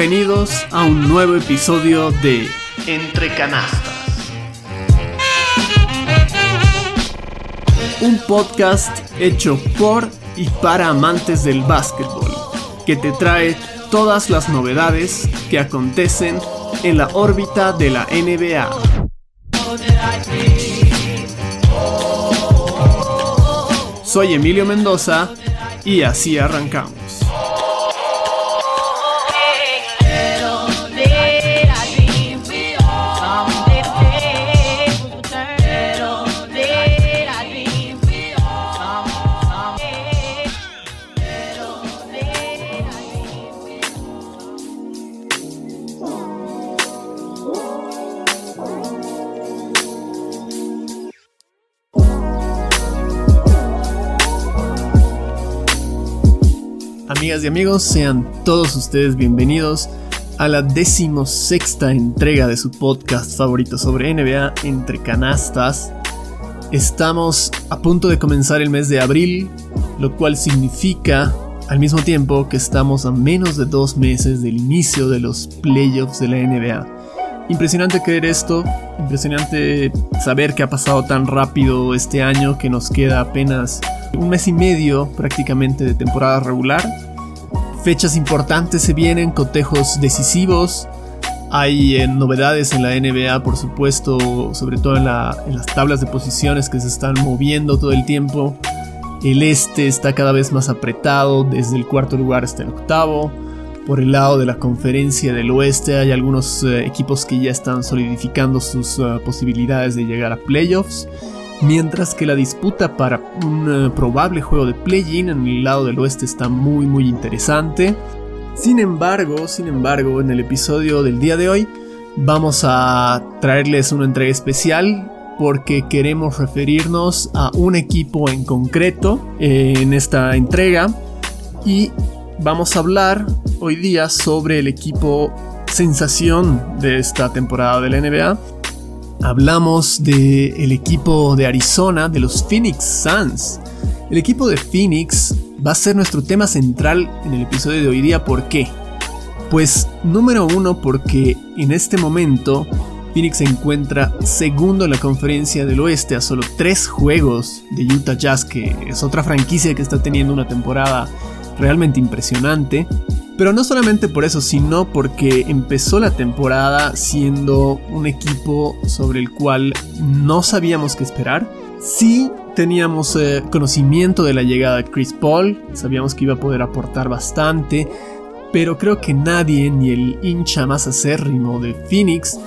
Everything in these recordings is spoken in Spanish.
Bienvenidos a un nuevo episodio de Entre Canastas. Un podcast hecho por y para amantes del básquetbol, que te trae todas las novedades que acontecen en la órbita de la NBA. Soy Emilio Mendoza y así arrancamos. Amigas y amigos, sean todos ustedes bienvenidos a la decimosexta entrega de su podcast favorito sobre NBA entre canastas. Estamos a punto de comenzar el mes de abril, lo cual significa al mismo tiempo que estamos a menos de dos meses del inicio de los playoffs de la NBA. Impresionante creer esto, impresionante saber que ha pasado tan rápido este año que nos queda apenas un mes y medio prácticamente de temporada regular Fechas importantes se vienen, cotejos decisivos. Hay eh, novedades en la NBA, por supuesto, sobre todo en, las tablas de posiciones que se están moviendo todo el tiempo. El este está cada vez más apretado, desde el cuarto lugar hasta el octavo. Por el lado de la conferencia del oeste hay algunos eh, equipos que ya están solidificando sus eh, posibilidades de llegar a playoffs mientras que la disputa para un eh, probable juego de play-in en el lado del oeste está muy muy interesante. Sin embargo, sin embargo, en el episodio del día de hoy vamos a traerles una entrega especial porque queremos referirnos a un equipo en concreto eh, en esta entrega y vamos a hablar hoy día sobre el equipo sensación de esta temporada de la NBA hablamos del equipo de Arizona, de los Phoenix Suns. El equipo de Phoenix va a ser nuestro tema central en el episodio de hoy día. ¿Por qué? Pues número uno porque en este momento Phoenix se encuentra segundo en la conferencia del oeste a solo tres juegos de Utah Jazz, que es otra franquicia que está teniendo una temporada realmente impresionante. Pero no solamente por eso, sino porque empezó la temporada siendo un equipo sobre el cual no sabíamos qué esperar. Sí teníamos eh, conocimiento de la llegada de Chris Paul, sabíamos que iba a poder aportar bastante, pero creo que nadie, ni el hincha más acérrimo de Phoenix,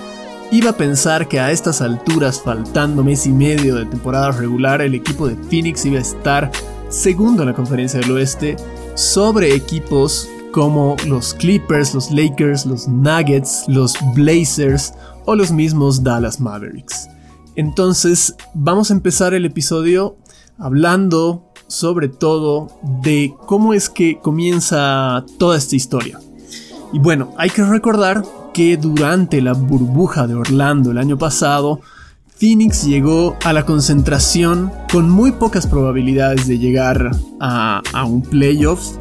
iba a pensar que a estas alturas, faltando mes y medio de temporada regular, el equipo de Phoenix iba a estar segundo en la conferencia del oeste sobre equipos como los Clippers, los Lakers, los Nuggets, los Blazers o los mismos Dallas Mavericks. Entonces vamos a empezar el episodio hablando sobre todo de cómo es que comienza toda esta historia. Y bueno, hay que recordar que durante la burbuja de Orlando el año pasado, Phoenix llegó a la concentración con muy pocas probabilidades de llegar a, un playoff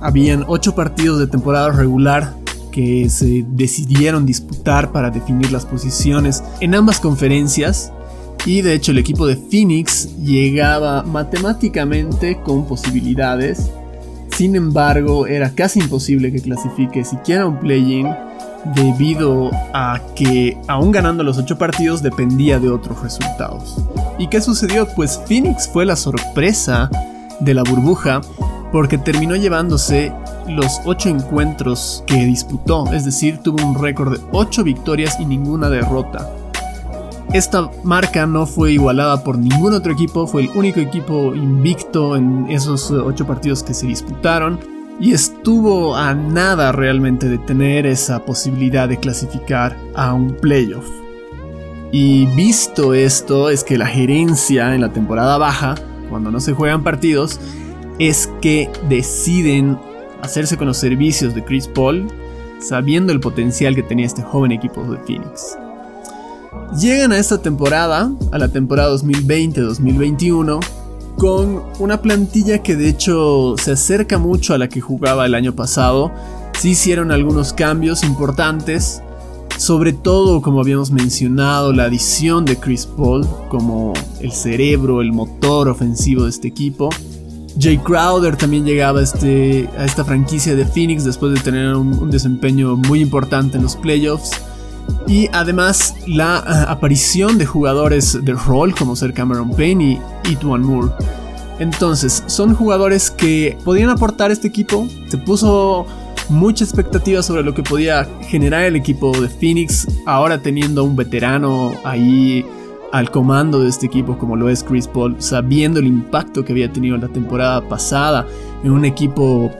habían ocho partidos de temporada regular que se decidieron disputar para definir las posiciones en ambas conferencias y de hecho el equipo de Phoenix llegaba matemáticamente con posibilidades. Sin embargo, era casi imposible que clasifique siquiera un play-in debido a que aún ganando los ocho partidos dependía de otros resultados. ¿Y qué sucedió? Pues Phoenix fue la sorpresa de la burbuja porque terminó llevándose los 8 encuentros que disputó, es decir, tuvo un récord de 8 victorias y ninguna derrota. Esta marca no fue igualada por ningún otro equipo, fue el único equipo invicto en esos 8 partidos que se disputaron y estuvo a nada realmente de tener esa posibilidad de clasificar a un playoff. Y visto esto es que la gerencia en la temporada baja, cuando no se juegan partidos, es que deciden hacerse con los servicios de Chris Paul, sabiendo el potencial que tenía este joven equipo de Phoenix. Llegan a esta temporada, a la temporada 2020-2021, con una plantilla que de hecho se acerca mucho a la que jugaba el año pasado. sí hicieron algunos cambios importantes, sobre todo como habíamos mencionado, la adición de Chris Paul como el cerebro, el motor ofensivo de este equipo. Jay Crowder también llegaba a, este, a esta franquicia de Phoenix después de tener un, desempeño muy importante en los playoffs. Y además la aparición de jugadores de rol como ser Cameron Payne y Tuan Moore. Entonces, son jugadores que podían aportar este equipo. Se puso mucha expectativa sobre lo que podía generar el equipo de Phoenix, ahora teniendo a un veterano ahí al comando de este equipo como lo es Chris Paul, sabiendo el impacto que había tenido la temporada pasada en un equipo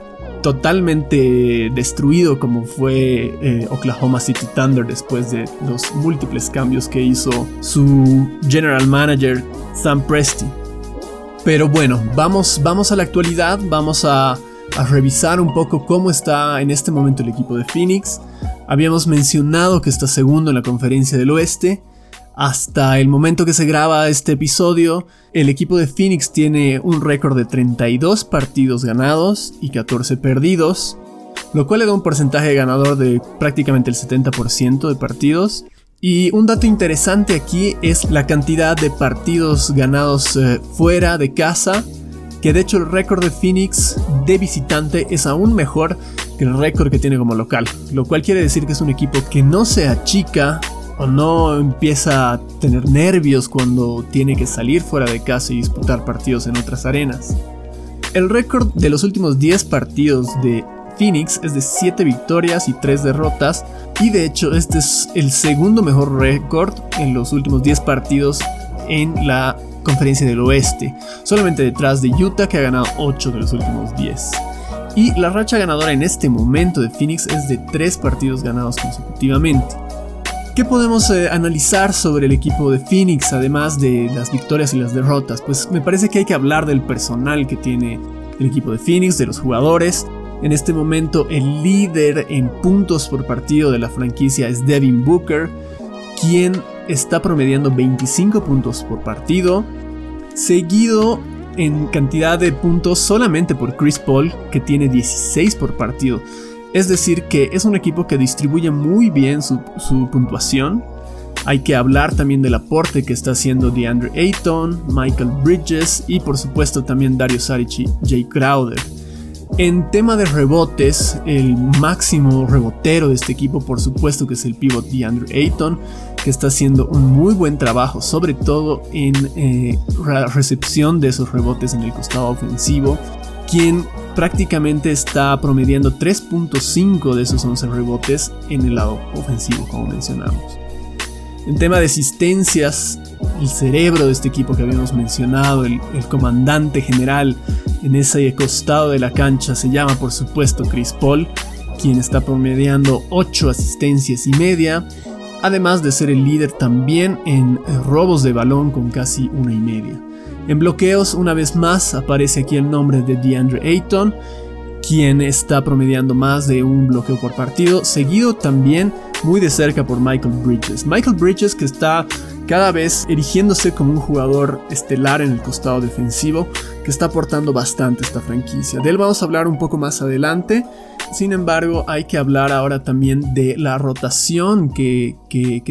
totalmente destruido como fue eh, Oklahoma City Thunder después de los múltiples cambios que hizo su general manager Sam Presti. Pero bueno, vamos, vamos a la actualidad, vamos a a revisar un poco cómo está en este momento el equipo de Phoenix. Habíamos mencionado que está segundo en la conferencia del oeste. Hasta el momento que se graba este episodio, el equipo de Phoenix tiene un récord de 32 partidos ganados y 14 perdidos, lo cual le da un porcentaje ganador de prácticamente el 70% de partidos. Y un dato interesante aquí es la cantidad de partidos ganados eh, fuera de casa que de hecho el récord de Phoenix de visitante es aún mejor que el récord que tiene como local, lo cual quiere decir que es un equipo que no se achica o no empieza a tener nervios cuando tiene que salir fuera de casa y disputar partidos en otras arenas. El récord de los últimos 10 partidos de Phoenix es de 7 victorias y 3 derrotas y de hecho este es el segundo mejor récord en los últimos 10 partidos en la conferencia del oeste, solamente detrás de Utah que ha ganado 8 de los últimos 10. Y la racha ganadora en este momento de Phoenix es de 3 partidos ganados consecutivamente. ¿Qué podemos eh, analizar sobre el equipo de Phoenix además de las victorias y las derrotas? Pues me parece que hay que hablar del personal que tiene el equipo de Phoenix, de los jugadores. En este momento el líder en puntos por partido de la franquicia es Devin Booker, quien está promediando 25 puntos por partido, seguido en cantidad de puntos solamente por Chris Paul, que tiene 16 por partido. Es decir, que es un equipo que distribuye muy bien su, puntuación. Hay que hablar también del aporte que está haciendo DeAndre Ayton, Michael Bridges y por supuesto también Dario Saric y Jay Crowder. En tema de rebotes, el máximo rebotero de este equipo por supuesto que es el pivot DeAndre Ayton, que está haciendo un muy buen trabajo, sobre todo en eh, recepción de esos rebotes en el costado ofensivo, quien prácticamente está promediando 3.5 de esos 11 rebotes en el lado ofensivo, como mencionamos. En tema de asistencias, el cerebro de este equipo que habíamos mencionado, el, el comandante general en ese costado de la cancha se llama por supuesto Chris Paul, quien está promediando 8 asistencias y media, además de ser el líder también en robos de balón con casi una y media. En bloqueos, una vez más, aparece aquí el nombre de DeAndre Ayton, quien está promediando más de un bloqueo por partido, seguido también muy de cerca por Michael Bridges. Michael Bridges que está cada vez erigiéndose como un jugador estelar en el costado defensivo, que está aportando bastante esta franquicia. De él vamos a hablar un poco más adelante. Sin embargo, hay que hablar ahora también de la rotación que,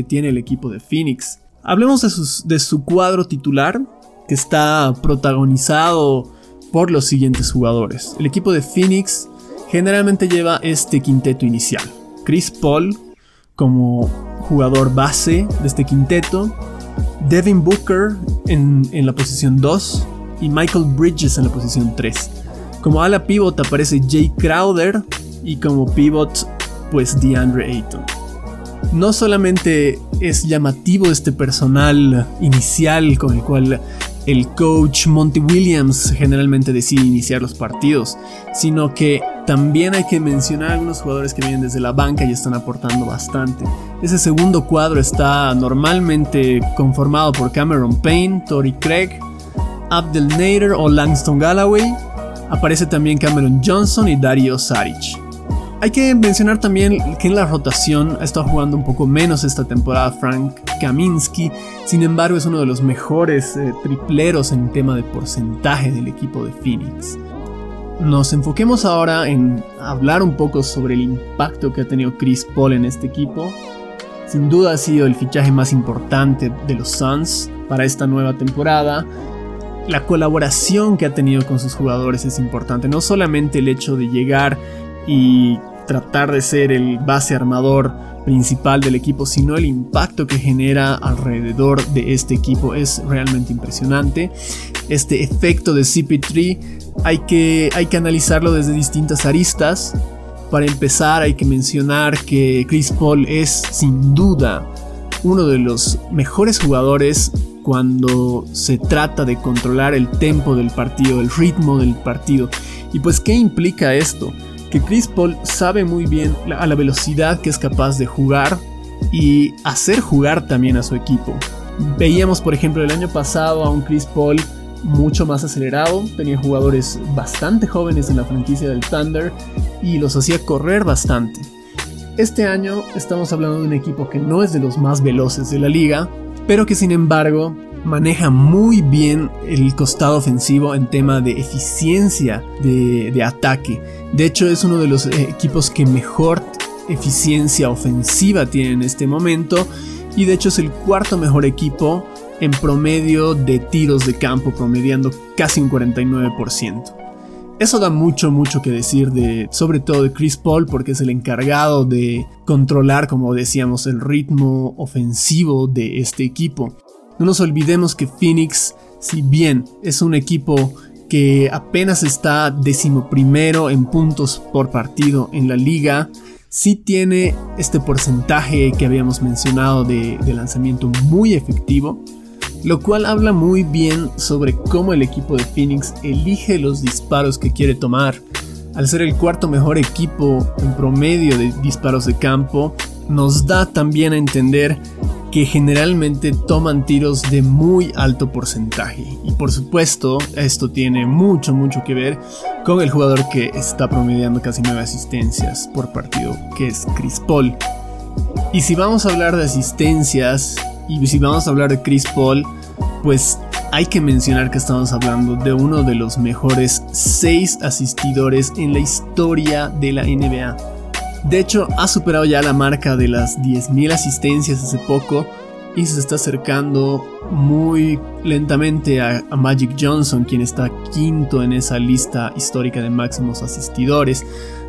tiene el equipo de Phoenix. Hablemos de, de su cuadro titular, que está protagonizado por los siguientes jugadores. El equipo de Phoenix generalmente lleva este quinteto inicial. Chris Paul como jugador base de este quinteto, Devin Booker en, en la posición 2 y Michael Bridges en la posición 3. Como ala pivot aparece Jay Crowder y como pivot pues DeAndre Ayton. No solamente es llamativo este personal inicial con el cual el coach Monty Williams generalmente decide iniciar los partidos, sino que también hay que mencionar algunos jugadores que vienen desde la banca y están aportando bastante. Ese segundo cuadro está normalmente conformado por Cameron Payne, Tori Craig, Abdel Nader o Langston Galloway. Aparece también Cameron Johnson y Dario Saric. Hay que mencionar también que en la rotación ha estado jugando un poco menos esta temporada Frank Kaminsky, sin embargo es uno de los mejores eh, tripleros en tema de porcentaje del equipo de Phoenix. nos enfoquemos ahora en hablar un poco sobre el impacto que ha tenido Chris Paul en este equipo. Sin duda ha sido el fichaje más importante de los Suns para esta nueva temporada. La colaboración que ha tenido con sus jugadores es importante, no solamente el hecho de llegar y tratar de ser el base armador principal del equipo, sino el impacto que genera alrededor de este equipo es realmente impresionante. Este efecto de CP3 hay que, hay que analizarlo desde distintas aristas. Para empezar hay que mencionar que Chris Paul es sin duda uno de los mejores jugadores cuando se trata de controlar el tempo del partido, el ritmo del partido. Y pues, ¿qué implica esto? Que Chris Paul sabe muy bien a la velocidad que es capaz de jugar y hacer jugar también a su equipo. Veíamos, por ejemplo, el año pasado a un Chris Paul mucho más acelerado, tenía jugadores bastante jóvenes en la franquicia del Thunder y los hacía correr bastante. Este año estamos hablando de un equipo que no es de los más veloces de la liga, pero que sin embargo maneja muy bien el costado ofensivo en tema de eficiencia de, ataque. De hecho, es uno de los eh, equipos que mejor eficiencia ofensiva tiene en este momento. Y de hecho es el cuarto mejor equipo en promedio de tiros de campo, promediando casi un 49%. Eso da mucho, mucho que decir de, sobre todo de Chris Paul, porque es el encargado de controlar, como decíamos, el ritmo ofensivo de este equipo. No nos olvidemos que Phoenix, si bien es un equipo que apenas está decimoprimero en puntos por partido en la liga, sí tiene este porcentaje que habíamos mencionado de, de, lanzamiento muy efectivo, lo cual habla muy bien sobre cómo el equipo de Phoenix elige los disparos que quiere tomar. Al ser el cuarto mejor equipo en promedio de disparos de campo, nos da también a entender que generalmente toman tiros de muy alto porcentaje. Y por supuesto, esto tiene mucho, mucho que ver con el jugador que está promediando casi 9 asistencias por partido, que es Chris Paul. Y si vamos a hablar de asistencias y si vamos a hablar de Chris Paul, pues hay que mencionar que estamos hablando de uno de los mejores 6 asistidores en la historia de la NBA. De hecho, ha superado ya la marca de las 10.000 asistencias hace poco y se está acercando muy lentamente a, Magic Johnson, quien está quinto en esa lista histórica de máximos asistidores.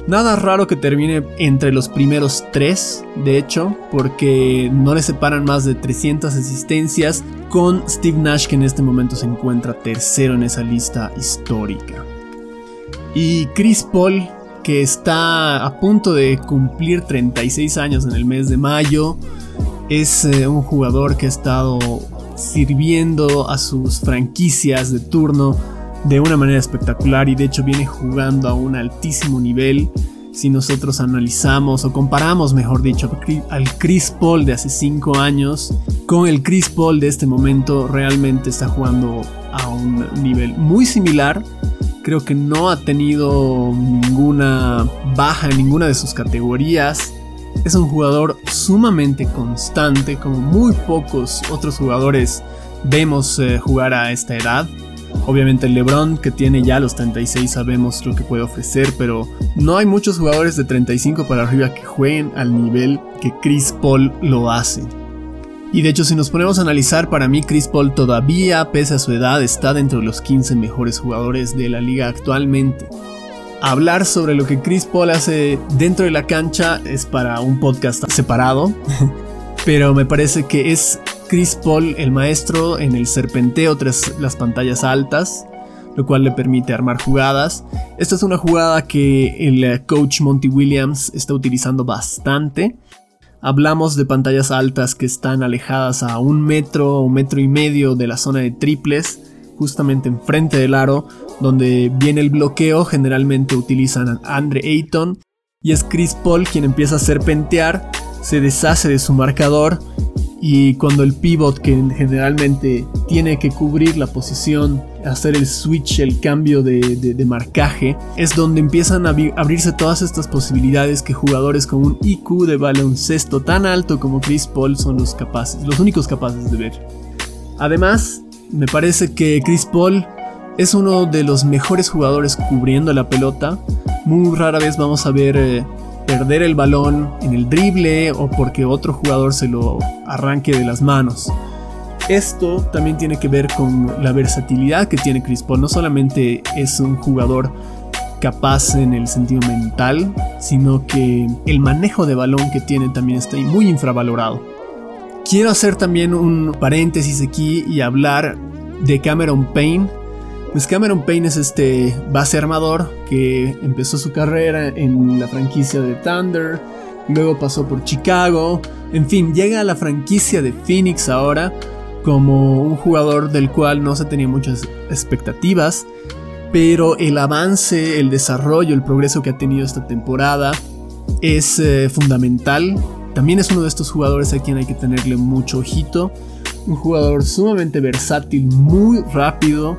Nada raro que termine entre los primeros tres, de hecho, porque no le separan más de 300 asistencias con Steve Nash que en este momento se encuentra tercero en esa lista histórica. Y Chris Paul que está a punto de cumplir 36 años en el mes de mayo. Es eh, un jugador que ha estado sirviendo a sus franquicias de turno de una manera espectacular y de hecho viene jugando a un altísimo nivel. Si nosotros analizamos o comparamos, mejor dicho, al Chris Paul de hace 5 años con el Chris Paul de este momento, realmente está jugando a un nivel muy similar Creo que no ha tenido ninguna baja en ninguna de sus categorías. Es un jugador sumamente constante, como muy pocos otros jugadores vemos eh, jugar a esta edad. Obviamente el LeBron que tiene ya los 36 sabemos lo que puede ofrecer, pero no hay muchos jugadores de 35 para arriba que jueguen al nivel que Chris Paul lo hace. Y de hecho, si nos ponemos a analizar, para mí Chris Paul todavía, pese a su edad, está dentro de los 15 mejores jugadores de la liga actualmente. Hablar sobre lo que Chris Paul hace dentro de la cancha es para un podcast separado, pero me parece que es Chris Paul el maestro en el serpenteo tras las pantallas altas, lo cual le permite armar jugadas. Esta es una jugada que el coach Monty Williams está utilizando bastante Hablamos de pantallas altas que están alejadas a un metro o metro y medio de la zona de triples, justamente enfrente del aro, donde viene el bloqueo. Generalmente utilizan a Andre Ayton y es Chris Paul quien empieza a serpentear, se deshace de su marcador y cuando el pivot que generalmente tiene que cubrir la posición, hacer el switch, el cambio de, marcaje, es donde empiezan a abrirse todas estas posibilidades que jugadores con un IQ de baloncesto tan alto como Chris Paul son los capaces, los únicos capaces de ver. Además, me parece que Chris Paul Es uno de los mejores jugadores cubriendo la pelota. Muy rara vez vamos a ver eh, perder el balón en el drible o porque otro jugador se lo arranque de las manos. Esto también tiene que ver con la versatilidad que tiene Chris Paul. No solamente es un jugador capaz en el sentido mental, sino que el manejo de balón que tiene también está muy infravalorado. Quiero hacer también un paréntesis aquí y hablar de Cameron Payne. Pues Cameron Payne es este base armador que empezó su carrera en la franquicia de Thunder, luego pasó por Chicago, en fin, llega a la franquicia de Phoenix ahora como un jugador del cual no se tenía muchas expectativas, pero el avance, el desarrollo, el progreso que ha tenido esta temporada es eh, fundamental. También es uno de estos jugadores a quien hay que tenerle mucho ojito. Un jugador sumamente versátil, muy rápido,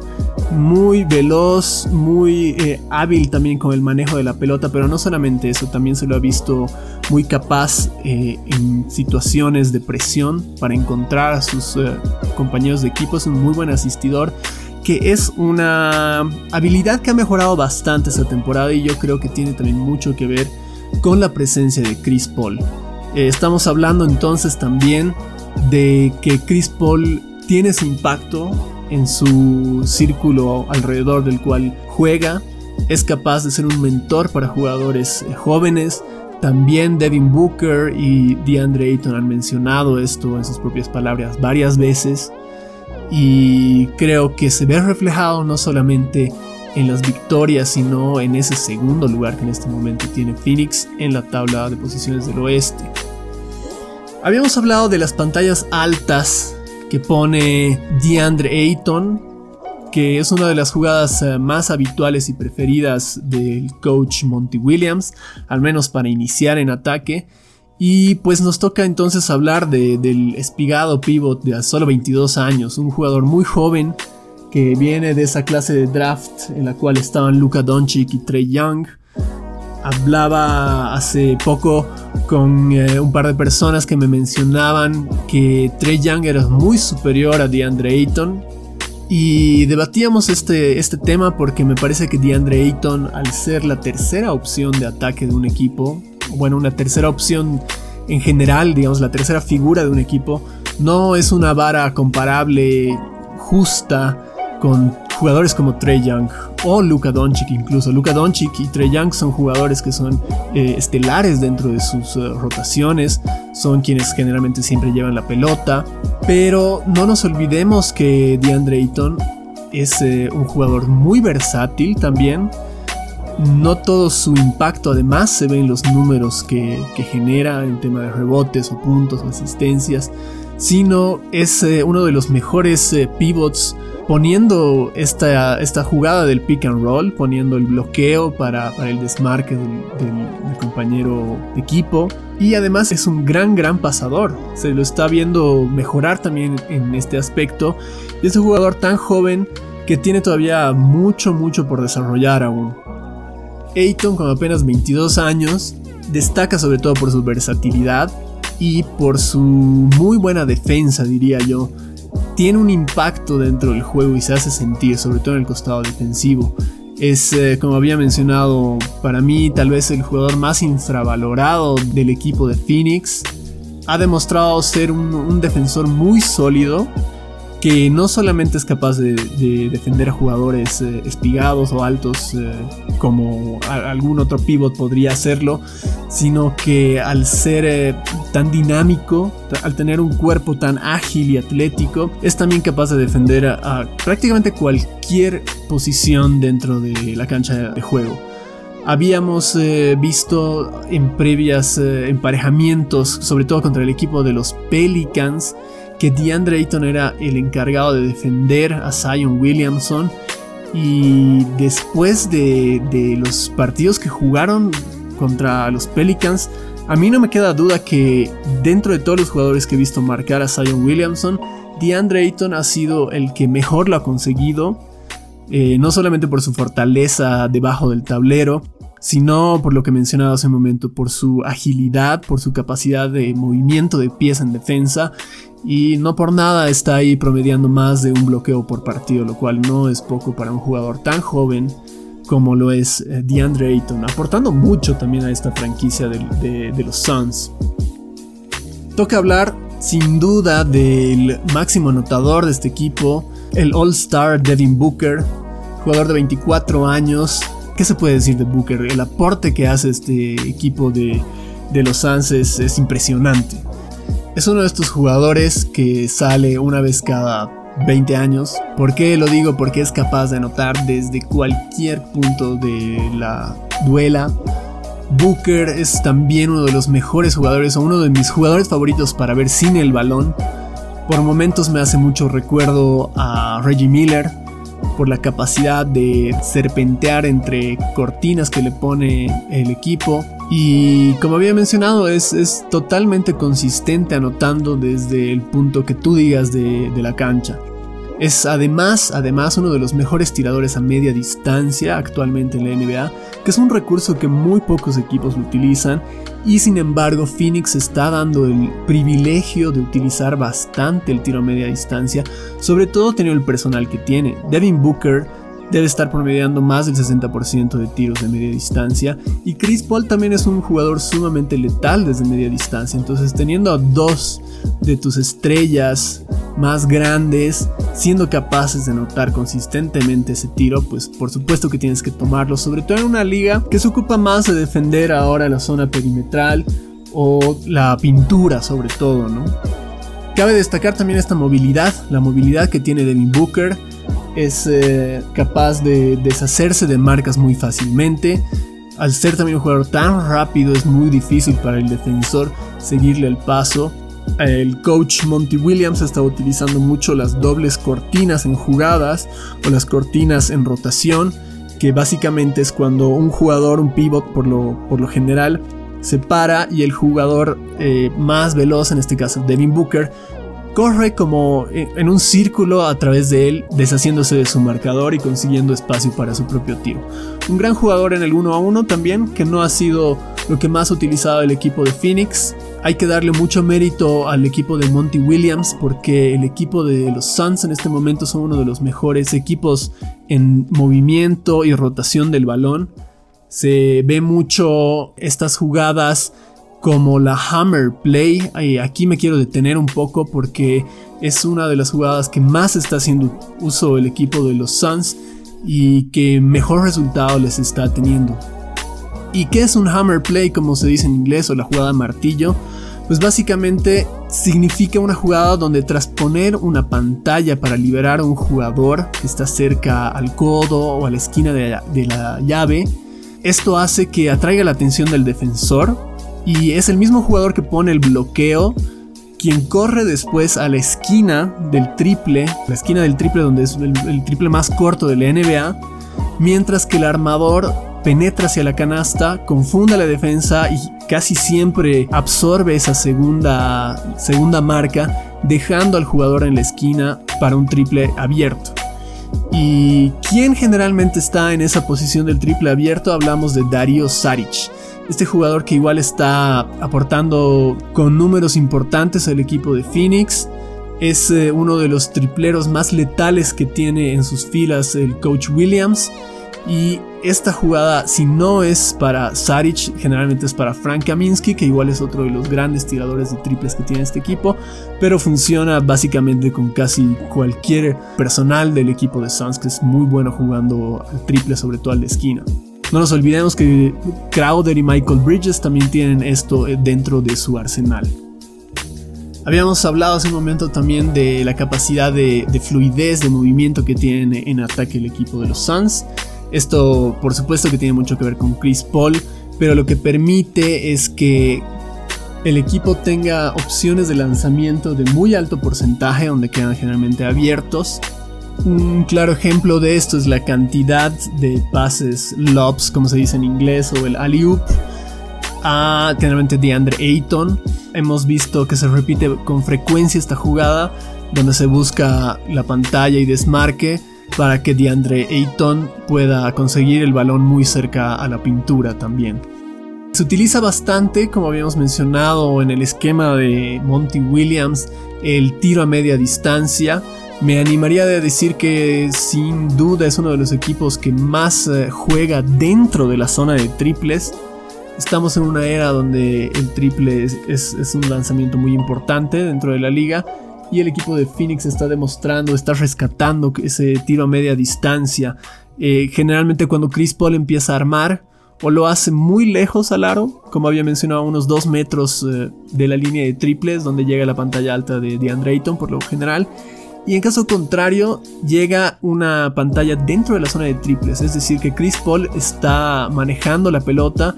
muy veloz, muy eh, hábil también con el manejo de la pelota, pero no solamente eso, también se lo ha visto muy capaz eh, en situaciones de presión para encontrar a sus eh, compañeros de equipo, es un muy buen asistidor que es una habilidad que ha mejorado bastante esta temporada y yo creo que tiene también mucho que ver con la presencia de Chris Paul. estamos hablando entonces también de que Chris Paul tiene ese impacto en su círculo alrededor del cual juega. Es capaz de ser un mentor para jugadores eh, jóvenes. También Devin Booker y DeAndre Ayton han mencionado esto en sus propias palabras varias veces. Y creo que se ve reflejado no solamente en las victorias, sino en ese segundo lugar que en este momento tiene Phoenix en la tabla de posiciones del oeste. Habíamos hablado de las pantallas altas que pone DeAndre Ayton, que es una de las jugadas eh, más habituales y preferidas del coach Monty Williams, al menos para iniciar en ataque. Y pues nos toca entonces hablar del espigado pivot de solo 22 años, un jugador muy joven que viene de esa clase de draft en la cual estaban Luka Doncic y Trey Young hablaba hace poco con eh, un par de personas que me mencionaban que Trey Young era muy superior a DeAndre Ayton. Y debatíamos este, este tema porque me parece que DeAndre Ayton, al ser la tercera opción de ataque de un equipo, bueno, una tercera opción en general, digamos, la tercera figura de un equipo, no es una vara comparable, justa, con jugadores como Trey Young o Luka Doncic incluso. Luka Doncic y Trey Young son jugadores que son eh, estelares dentro de sus eh, rotaciones, son quienes generalmente siempre llevan la pelota, pero no nos olvidemos que DeAndre Ayton es eh, un jugador muy versátil también. No todo su impacto además se ve en los números que, que genera en tema de rebotes o puntos o asistencias, sino es uno de los mejores pivots poniendo esta, esta jugada del pick and roll, poniendo el bloqueo para, el desmarque del, compañero de equipo. Y además es un gran, gran pasador. Se lo está viendo mejorar también en este aspecto. Y es un jugador tan joven que tiene todavía mucho, mucho por desarrollar aún. Ayton con apenas 22 años destaca sobre todo por su versatilidad y por su muy buena defensa, diría yo tiene un impacto dentro del juego y se hace sentir, sobre todo en el costado defensivo. Es, eh, como había mencionado, para mí tal vez el jugador más infravalorado del equipo de Phoenix. Ha demostrado ser un defensor muy sólido que no solamente es capaz de, defender a jugadores eh, espigados o altos eh, como algún otro pivot podría hacerlo, sino que al ser tan dinámico, al tener un cuerpo tan ágil y atlético, es también capaz de defender a, prácticamente cualquier posición dentro de la cancha de juego. Habíamos visto en previas emparejamientos, sobre todo contra el equipo de los Pelicans, que DeAndre Ayton era el encargado de defender a Zion Williamson. Y después de, los partidos que jugaron contra los Pelicans, a mí no me queda duda que dentro de todos los jugadores que he visto marcar a Zion Williamson, DeAndre Ayton ha sido el que mejor lo ha conseguido. Eh, no solamente por su fortaleza debajo del tablero, sino por lo que mencionaba hace un momento, por su agilidad, por su capacidad de movimiento de pies en defensa y no por nada está ahí promediando más de un bloqueo por partido, lo cual no es poco para un jugador tan joven como lo es eh, DeAndre Ayton, aportando mucho también a esta franquicia de, los Suns. Toca hablar sin duda del máximo anotador de este equipo, el All-Star Devin Booker, jugador de 24 años. ¿Qué se puede decir de Booker? El aporte que hace este equipo de, los Suns es, impresionante. Es uno de estos jugadores que sale una vez cada 20 años. ¿Por qué lo digo? Porque es capaz de anotar desde cualquier punto de la duela. Booker es también uno de los mejores jugadores o uno de mis jugadores favoritos para ver sin el balón. Por momentos me hace mucho recuerdo a Reggie Miller por la capacidad de serpentear entre cortinas que le pone el equipo. Y como había mencionado, es, es totalmente consistente anotando desde el punto que tú digas de, de la cancha. Es además, además uno de los mejores tiradores a media distancia actualmente en la NBA, que es un recurso que muy pocos equipos lo utilizan y sin embargo Phoenix está dando el privilegio de utilizar bastante el tiro a media distancia, sobre todo teniendo el personal que tiene. Devin Booker debe estar promediando más del 60% de tiros de media distancia. Y Chris Paul también es un jugador sumamente letal desde media distancia. Entonces teniendo a dos de tus estrellas más grandes, siendo capaces de notar consistentemente ese tiro, pues por supuesto que tienes que tomarlo, sobre todo en una liga que se ocupa más de defender ahora la zona perimetral o la pintura sobre todo, ¿no? Cabe destacar también esta movilidad, la movilidad que tiene Devin Booker, es eh, capaz de deshacerse de marcas muy fácilmente. Al ser también un jugador tan rápido es muy difícil para el defensor seguirle el paso. El coach Monty Williams está utilizando mucho las dobles cortinas en jugadas o las cortinas en rotación, que básicamente es cuando un jugador, un pivot por lo, por lo general, se para y el jugador eh, más veloz, en este caso Devin Booker, corre como en un círculo a través de él, deshaciéndose de su marcador y consiguiendo espacio para su propio tiro. Un gran jugador en el 1 a 1 también, que no ha sido lo que más ha utilizado el equipo de Phoenix. Hay que darle mucho mérito al equipo de Monty Williams porque el equipo de los Suns en este momento son uno de los mejores equipos en movimiento y rotación del balón. Se ve mucho estas jugadas como la Hammer Play. aquí me quiero detener un poco porque es una de las jugadas que más está haciendo uso el equipo de los Suns y que mejor resultado les está teniendo. ¿Y qué es un Hammer Play como se dice en inglés o la jugada martillo? Pues básicamente significa una jugada donde tras poner una pantalla para liberar a un jugador que está cerca al codo o a la esquina de la llave, esto hace que atraiga la atención del defensor y es el mismo jugador que pone el bloqueo quien corre después a la esquina del triple, la esquina del triple donde es el, triple más corto de la NBA, mientras que el armador penetra hacia la canasta, confunde la defensa y casi siempre absorbe esa segunda, segunda marca, dejando al jugador en la esquina para un triple abierto. ¿Y quién generalmente está en esa posición del triple abierto? Hablamos de Dario Saric este jugador que igual está aportando con números importantes al equipo de Phoenix. Es eh, uno de los tripleros más letales que tiene en sus filas el coach Williams. Y esta jugada, si no es para Saric, generalmente es para Frank Kaminsky, que igual es otro de los grandes tiradores de triples que tiene este equipo, pero funciona básicamente con casi cualquier personal del equipo de Suns, que es muy bueno jugando triple, sobre todo al de esquina. No nos olvidemos que Crowder y Michael Bridges también tienen esto eh, dentro de su arsenal. Habíamos hablado hace un momento también de la capacidad de, fluidez, de movimiento que tiene en ataque el equipo de los Suns. Esto por supuesto que tiene mucho que ver con Chris Paul, pero lo que permite es que el equipo tenga opciones de lanzamiento de muy alto porcentaje, donde quedan generalmente abiertos, un claro ejemplo de esto es la cantidad de pases lobs, como se dice en inglés, o el alley-oop a generalmente DeAndre Ayton. Hemos visto que se repite con frecuencia esta jugada donde se busca la pantalla y desmarque para que DeAndre Ayton pueda conseguir el balón muy cerca a la pintura también. Se utiliza bastante, como habíamos mencionado en el esquema de Monty Williams, el tiro a media distancia. Me animaría a decir que sin duda es uno de los equipos que más eh, juega dentro de la zona de triples. Estamos en una era donde el triple es, un lanzamiento muy importante dentro de la liga y el equipo de Phoenix está demostrando, está rescatando ese tiro a media distancia. Eh, generalmente cuando Chris Paul empieza a armar o lo hace muy lejos al aro, como había mencionado, unos 2 metros eh, de la línea de triples donde llega la pantalla alta de DeAndre Ayton por lo general. Y en caso contrario, llega una pantalla dentro de la zona de triples, es decir, que Chris Paul está manejando la pelota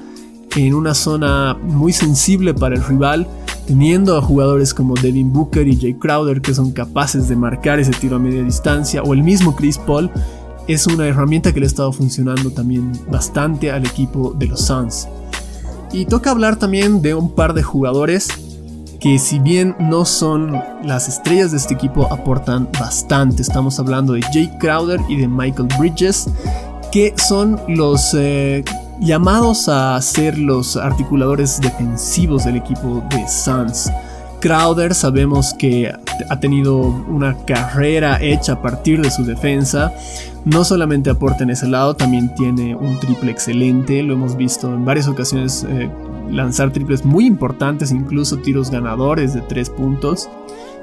en una zona muy sensible para el rival, teniendo a jugadores como Devin Booker y Jay Crowder que son capaces de marcar ese tiro a media distancia, o el mismo Chris Paul, es una herramienta que le ha estado funcionando también bastante al equipo de los Suns. Y toca hablar también de un par de jugadores que si bien no son las estrellas de este equipo, aportan bastante. Estamos hablando de Jay Crowder y de Michael Bridges, que son los eh, llamados a ser los articuladores defensivos del equipo de Suns. Crowder sabemos que ha tenido una carrera hecha a partir de su defensa. No solamente aporta en ese lado, también tiene un triple excelente. Lo hemos visto en varias ocasiones eh, lanzar triples muy importantes, incluso tiros ganadores de 3 puntos.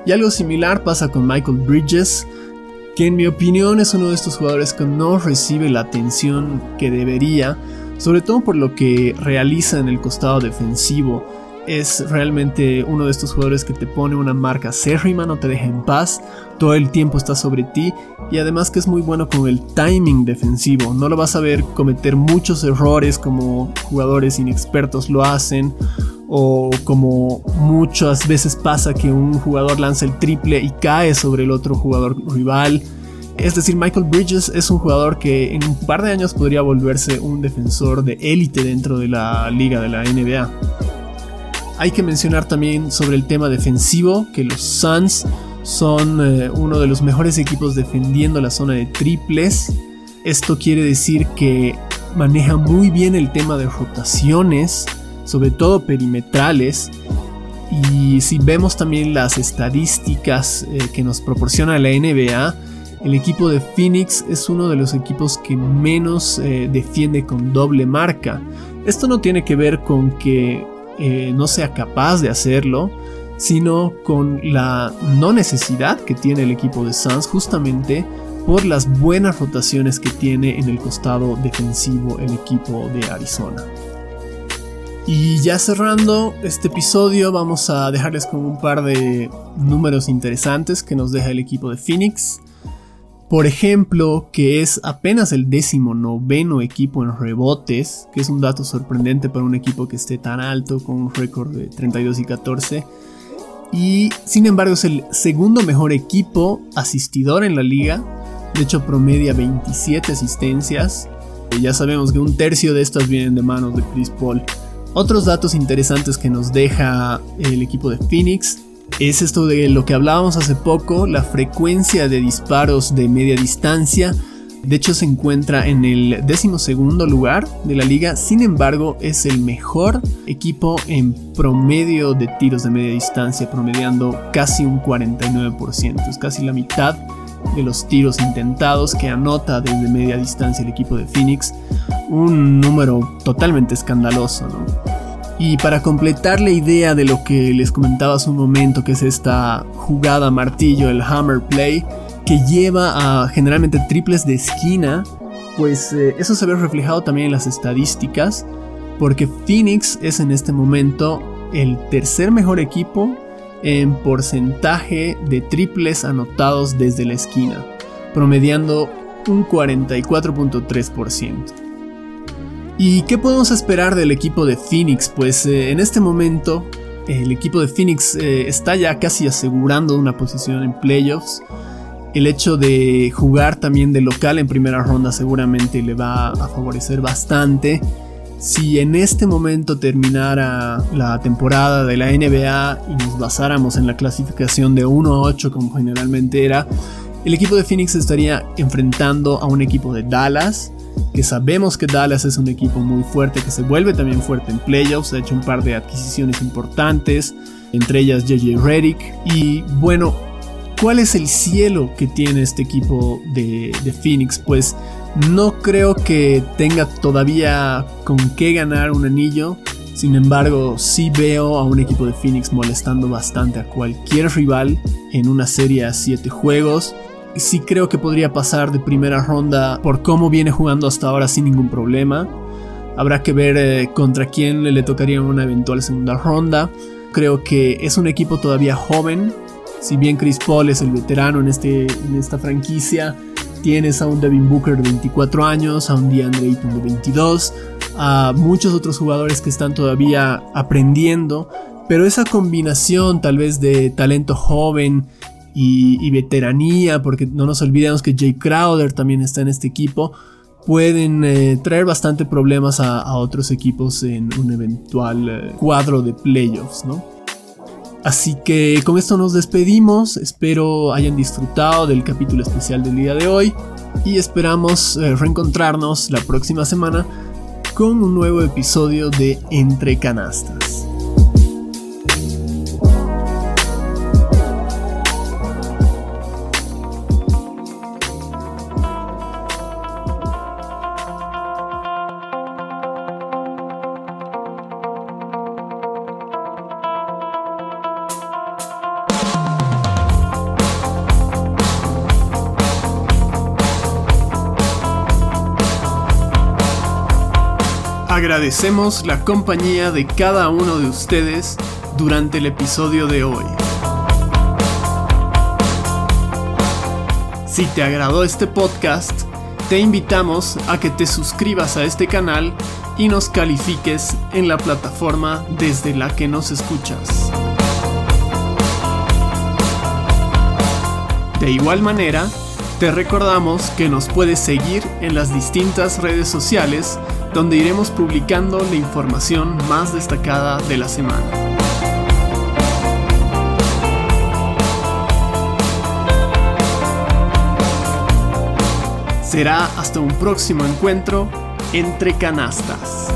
Y algo similar pasa con Michael Bridges, que en mi opinión es uno de estos jugadores que no recibe la atención que debería sobre todo por lo que realiza en el costado defensivo. Es realmente uno de estos jugadores que te pone una marca acérrima, no te deja en paz, todo el tiempo está sobre ti y además que es muy bueno con el timing defensivo. No lo vas a ver cometer muchos errores como jugadores inexpertos lo hacen o como muchas veces pasa que un jugador lanza el triple y cae sobre el otro jugador rival. Es decir, Michael Bridges es un jugador que en un par de años podría volverse un defensor de élite dentro de la liga de la NBA. Hay que mencionar también sobre el tema defensivo que los Suns son eh, uno de los mejores equipos defendiendo la zona de triples. Esto quiere decir que maneja muy bien el tema de rotaciones, sobre todo perimetrales. Y si vemos también las estadísticas eh, que nos proporciona la NBA, el equipo de Phoenix es uno de los equipos que menos eh, defiende con doble marca. Esto no tiene que ver con que eh, no sea capaz de hacerlo, sino con la no necesidad que tiene el equipo de Suns justamente por las buenas rotaciones que tiene en el costado defensivo el equipo de Arizona. Y ya cerrando este episodio vamos a dejarles con un par de números interesantes que nos deja el equipo de Phoenix. Por ejemplo, que es apenas el décimo noveno equipo en rebotes, que es un dato sorprendente para un equipo que esté tan alto con un récord de 32 y 14. Y sin embargo es el segundo mejor equipo asistidor en la liga. De hecho promedia 27 asistencias. Y ya sabemos que un tercio de estas vienen de manos de Chris Paul. Otros datos interesantes que nos deja el equipo de Phoenix es esto de lo que hablábamos hace poco, la frecuencia de disparos de media distancia. De hecho se encuentra en el decimosegundo lugar de la liga, sin embargo es el mejor equipo en promedio de tiros de media distancia, promediando casi un 49%, es casi la mitad de los tiros intentados que anota desde media distancia el equipo de Phoenix, un número totalmente escandaloso, ¿no? Y para completar la idea de lo que les comentaba hace un momento, que es esta jugada martillo, el hammer play, que lleva a generalmente triples de esquina, pues eh, eso se ve reflejado también en las estadísticas, porque Phoenix es en este momento el tercer mejor equipo en porcentaje de triples anotados desde la esquina, promediando un 44.3%. ¿Y qué podemos esperar del equipo de Phoenix? Pues eh, en este momento el equipo de Phoenix eh, está ya casi asegurando una posición en playoffs. El hecho de jugar también de local en primera ronda seguramente le va a favorecer bastante. Si en este momento terminara la temporada de la NBA y nos basáramos en la clasificación de 1 a 8 como generalmente era, el equipo de Phoenix estaría enfrentando a un equipo de Dallas, que sabemos que Dallas es un equipo muy fuerte, que se vuelve también fuerte en playoffs, ha hecho un par de adquisiciones importantes, entre ellas JJ Redick. Y bueno, ¿cuál es el cielo que tiene este equipo de, Phoenix? Pues no creo que tenga todavía con qué ganar un anillo. Sin embargo, sí veo a un equipo de Phoenix molestando bastante a cualquier rival en una serie a 7 juegos sí creo que podría pasar de primera ronda por cómo viene jugando hasta ahora sin ningún problema. Habrá que ver eh, contra quién le, tocaría una eventual segunda ronda. Creo que es un equipo todavía joven. Si bien Chris Paul es el veterano en, este, en esta franquicia, tienes a un Devin Booker de 24 años, a un DeAndre Ayton de 22, a muchos otros jugadores que están todavía aprendiendo. Pero esa combinación tal vez de talento joven y, veteranía, porque no nos olvidemos que Jay Crowder también está en este equipo, pueden eh, traer bastante problemas a, otros equipos en un eventual eh, cuadro de playoffs, ¿no? Así que con esto nos despedimos, espero hayan disfrutado del capítulo especial del día de hoy y esperamos eh, reencontrarnos la próxima semana con un nuevo episodio de Entre Canastas. Agradecemos la compañía de cada uno de ustedes durante el episodio de hoy. Si te agradó este podcast, te invitamos a que te suscribas a este canal y nos califiques en la plataforma desde la que nos escuchas. De igual manera, te recordamos que nos puedes seguir en las distintas redes sociales donde iremos publicando la información más destacada de la semana. Será hasta un próximo encuentro entre canastas.